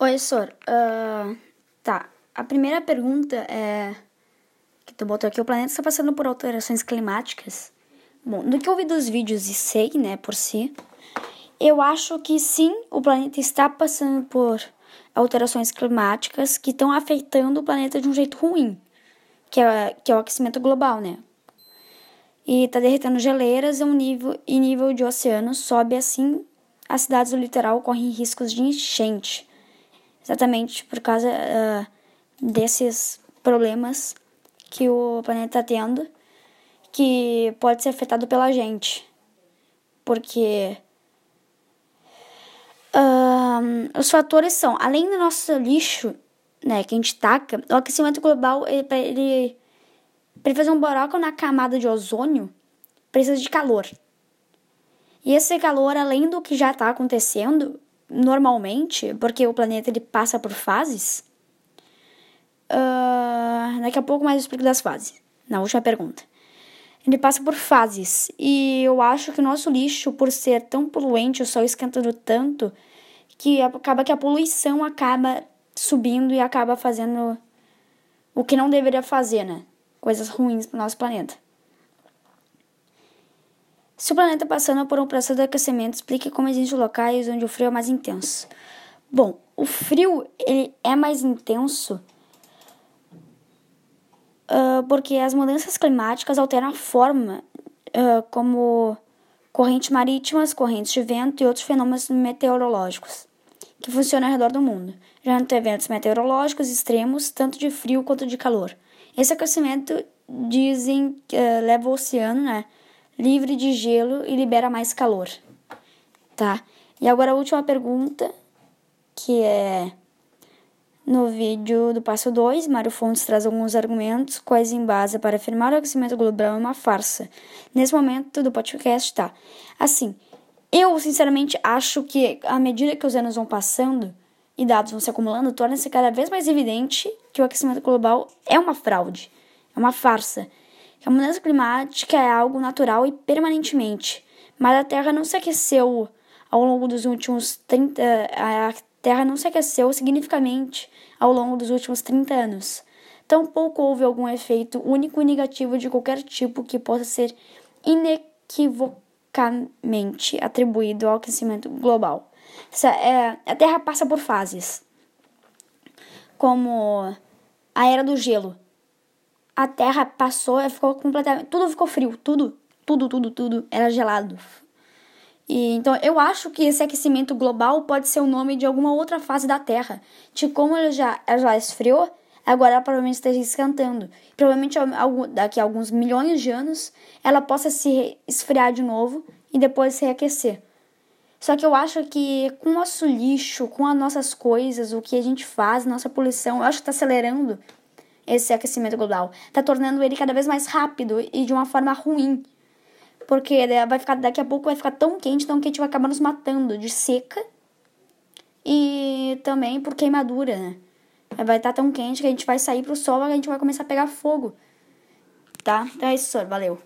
Oi, Sor. Uh, tá. A primeira pergunta é. Que tu botou aqui: o planeta está passando por alterações climáticas? Bom, do que eu vi dos vídeos e sei, né, por si, eu acho que sim, o planeta está passando por alterações climáticas que estão afetando o planeta de um jeito ruim, que é, que é o aquecimento global, né? E está derretendo geleiras e, um nível, e nível de oceano sobe assim, as cidades do litoral correm riscos de enchente exatamente por causa uh, desses problemas que o planeta está tendo, que pode ser afetado pela gente. Porque uh, os fatores são, além do nosso lixo, né, que a gente taca, o aquecimento global, ele, ele, ele fazer um buraco na camada de ozônio, precisa de calor. E esse calor, além do que já está acontecendo, normalmente, porque o planeta ele passa por fases. Uh, daqui a pouco mais eu explico das fases, na última pergunta. Ele passa por fases e eu acho que o nosso lixo, por ser tão poluente, o sol esquentando tanto, que acaba que a poluição acaba subindo e acaba fazendo o que não deveria fazer, né? Coisas ruins para o nosso planeta. Se o planeta passando por um processo de aquecimento, explique como existem locais onde o frio é mais intenso. Bom, o frio ele é mais intenso uh, porque as mudanças climáticas alteram a forma uh, como correntes marítimas, correntes de vento e outros fenômenos meteorológicos que funcionam ao redor do mundo, gerando eventos meteorológicos extremos, tanto de frio quanto de calor. Esse aquecimento dizem que uh, leva o oceano, né? Livre de gelo e libera mais calor. Tá? E agora a última pergunta, que é no vídeo do passo 2, Mário Fontes traz alguns argumentos quais embasa para afirmar o aquecimento global é uma farsa. Nesse momento do podcast, tá. Assim, eu sinceramente acho que à medida que os anos vão passando e dados vão se acumulando, torna-se cada vez mais evidente que o aquecimento global é uma fraude, é uma farsa a mudança climática é algo natural e permanentemente, mas a Terra não se aqueceu ao longo dos últimos 30 a Terra não se aqueceu significativamente ao longo dos últimos 30 anos. Tampouco houve algum efeito único e negativo de qualquer tipo que possa ser inequivocamente atribuído ao aquecimento global. É, a Terra passa por fases, como a era do gelo, a terra passou ficou completamente. Tudo ficou frio, tudo, tudo, tudo, tudo era gelado. E, então eu acho que esse aquecimento global pode ser o nome de alguma outra fase da Terra. De como ela já, ela já esfriou, agora ela provavelmente esteja esquentando. Provavelmente daqui a alguns milhões de anos ela possa se esfriar de novo e depois se reaquecer. Só que eu acho que com o nosso lixo, com as nossas coisas, o que a gente faz, nossa poluição, eu acho que está acelerando esse aquecimento global. Está tornando ele cada vez mais rápido e de uma forma ruim. Porque vai ficar, daqui a pouco vai ficar tão quente, tão quente vai acabar nos matando de seca e também por queimadura, né? Vai estar tá tão quente que a gente vai sair pro sol e a gente vai começar a pegar fogo. Tá? Então é isso, valeu.